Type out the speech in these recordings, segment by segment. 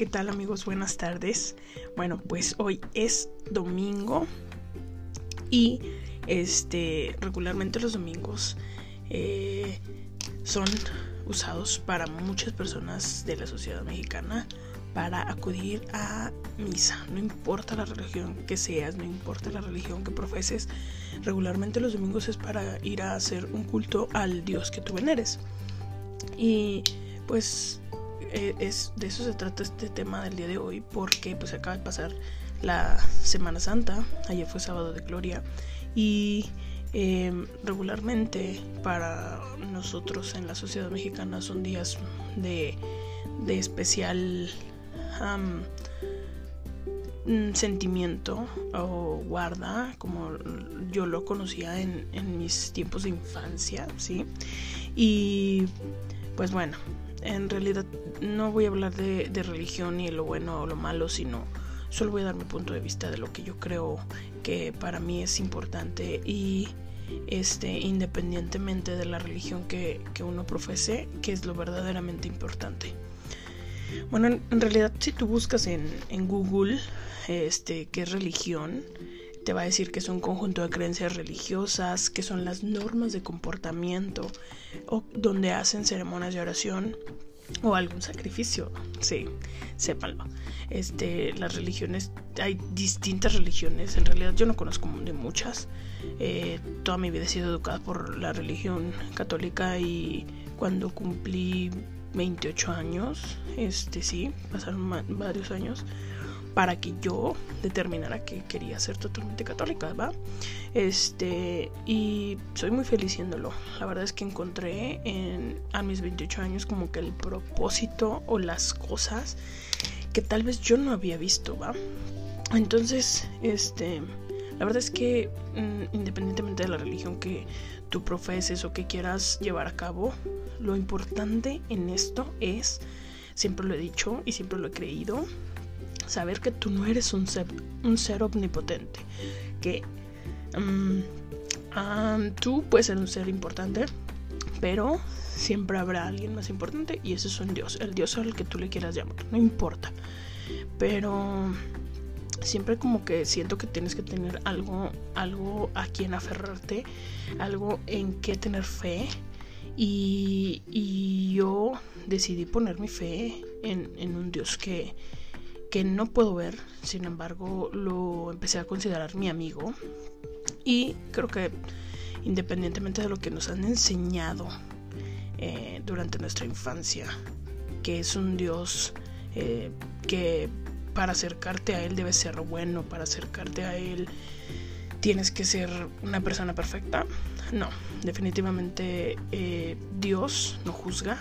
¿qué tal amigos? Buenas tardes. Bueno, pues hoy es domingo y este regularmente los domingos eh, son usados para muchas personas de la sociedad mexicana para acudir a misa. No importa la religión que seas, no importa la religión que profeses, regularmente los domingos es para ir a hacer un culto al Dios que tú veneres. Y pues eh, es, de eso se trata este tema del día de hoy porque pues acaba de pasar la Semana Santa, ayer fue sábado de gloria y em, regularmente para nosotros en la sociedad mexicana son días de, de especial mm, sentimiento o guarda como yo lo conocía en, en mis tiempos de infancia, ¿sí? Y pues bueno, en realidad no voy a hablar de, religión ni lo bueno o lo malo, sino solo voy a dar mi punto de vista de lo que yo creo que para mí es importante y este independientemente de la religión que, uno profese, que es lo verdaderamente importante. Bueno, en, realidad si tú buscas en, en Google este, qué es religión, te va a decir que es un conjunto de creencias religiosas, que son las normas de comportamiento, o donde hacen ceremonias de oración o algún sacrificio. Sí, sépanlo. Este, las religiones, hay distintas religiones. En realidad yo no conozco de muchas. Eh, toda mi vida he sido educada por la religión católica y cuando cumplí 28 años, este sí, pasaron varios años para que yo determinara que quería ser totalmente católica, ¿va? Este, y soy muy feliz siéndolo. La verdad es que encontré en, a mis 28 años como que el propósito o las cosas que tal vez yo no había visto, ¿va? Entonces, este, la verdad es que mm, independientemente de la religión que tú profeses o que quieras llevar a cabo, lo importante en esto es, siempre lo he dicho y siempre lo he creído, saber que tú no eres un ser, un ser omnipotente, que mm, tú puedes ser un ser importante, pero siempre habrá alguien más importante y ese es un Dios, el Dios al que tú le quieras llamar, no importa. Pero siempre como que siento que tienes que tener algo, algo a quien aferrarte, algo en que tener fe. Y, y yo decidí poner mi fe en, en un Dios que, que no puedo ver, sin embargo lo empecé a considerar mi amigo y creo que independientemente de lo que nos han enseñado eh, durante nuestra infancia, que es un Dios eh, que para acercarte a Él debe ser bueno, para acercarte a Él tienes que ser una persona perfecta. No, definitivamente eh, Dios no juzga,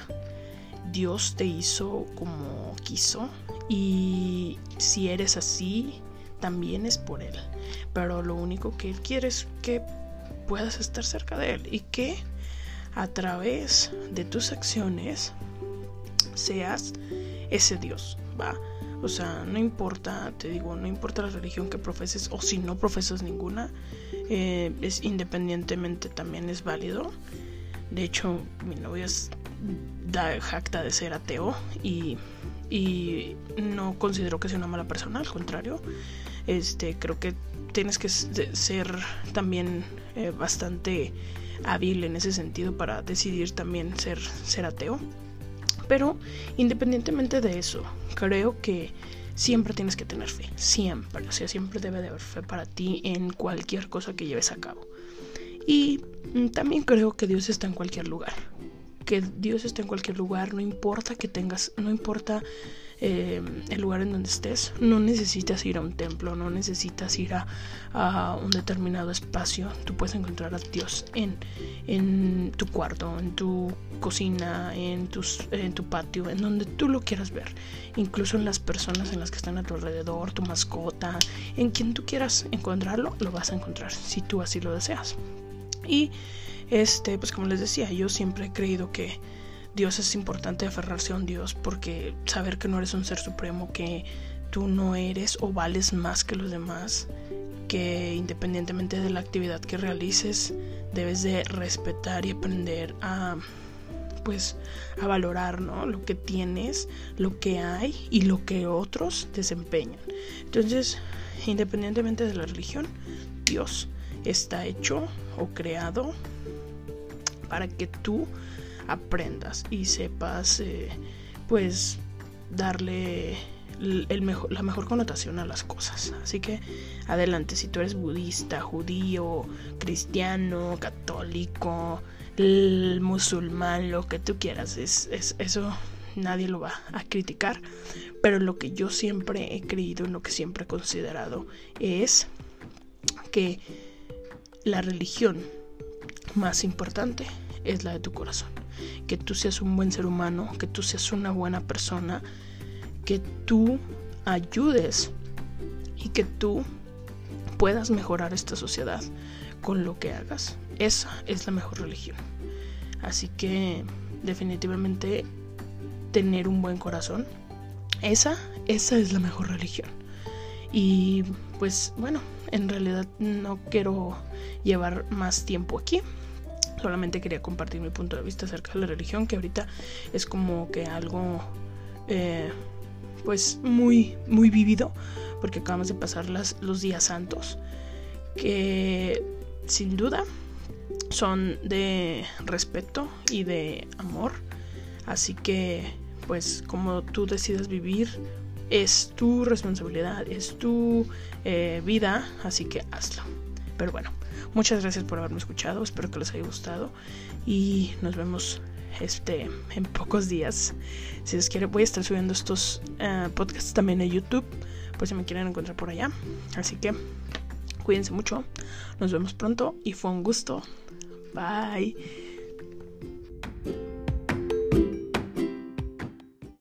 Dios te hizo como quiso y si eres así, también es por Él. Pero lo único que Él quiere es que puedas estar cerca de Él y que a través de tus acciones seas ese Dios, ¿va? O sea, no importa, te digo, no importa la religión que profeses o si no profesas ninguna, eh, es independientemente también es válido. De hecho, mi novia es, da jacta de ser ateo y y no considero que sea una mala persona, al contrario, este, creo que tienes que ser también eh, bastante hábil en ese sentido para decidir también ser, ser ateo. Pero independientemente de eso, creo que siempre tienes que tener fe, siempre, o sea, siempre debe de haber fe para ti en cualquier cosa que lleves a cabo. Y mm, también creo que Dios está en cualquier lugar que Dios esté en cualquier lugar, no importa que tengas, no importa eh, el lugar en donde estés, no necesitas ir a un templo, no necesitas ir a, un determinado espacio, tú puedes encontrar a Dios en, en tu cuarto, en tu cocina, en, tus, en tu patio, en donde tú lo quieras ver, incluso en las personas en las que están a tu alrededor, tu mascota, en quien tú quieras encontrarlo, lo vas a encontrar si tú así lo deseas. Y este, pues como les decía, yo siempre he creído que Dios es importante aferrarse a un Dios porque saber que no eres un ser supremo, que tú no eres o vales más que los demás, que independientemente de la actividad que realices, debes de respetar y aprender a pues a valorar, ¿no? Lo que tienes, lo que hay y lo que otros desempeñan. Entonces, independientemente de la religión, Dios está hecho o creado para que tú aprendas y sepas, eh, pues, darle el mejor, la mejor connotación a las cosas. Así que adelante, si tú eres budista, judío, cristiano, católico, musulmán, lo que tú quieras, es, eso nadie lo va a criticar. Pero lo que yo siempre he creído, en lo que siempre he considerado, es que la religión más importante es la de tu corazón. Que tú seas un buen ser humano, que tú seas una buena persona, que tú ayudes y que tú puedas mejorar esta sociedad con lo que hagas. Esa es la mejor religión. Así que definitivamente tener un buen corazón, esa, esa es la mejor religión. Y pues bueno, en realidad no quiero llevar más tiempo aquí. Solamente quería compartir mi punto de vista acerca de la religión, que ahorita es como que algo eh, pues muy, muy vivido, porque acabamos de pasar las, los días santos, que sin duda son de respeto y de amor. Así que, pues, como tú decidas vivir, es tu responsabilidad, es tu eh, vida, así que hazlo. Pero bueno, muchas gracias por haberme escuchado, espero que les haya gustado y nos vemos este, en pocos días. Si les quiere, voy a estar subiendo estos eh, podcasts también a YouTube, por si me quieren encontrar por allá. Así que cuídense mucho, nos vemos pronto y fue un gusto. Bye.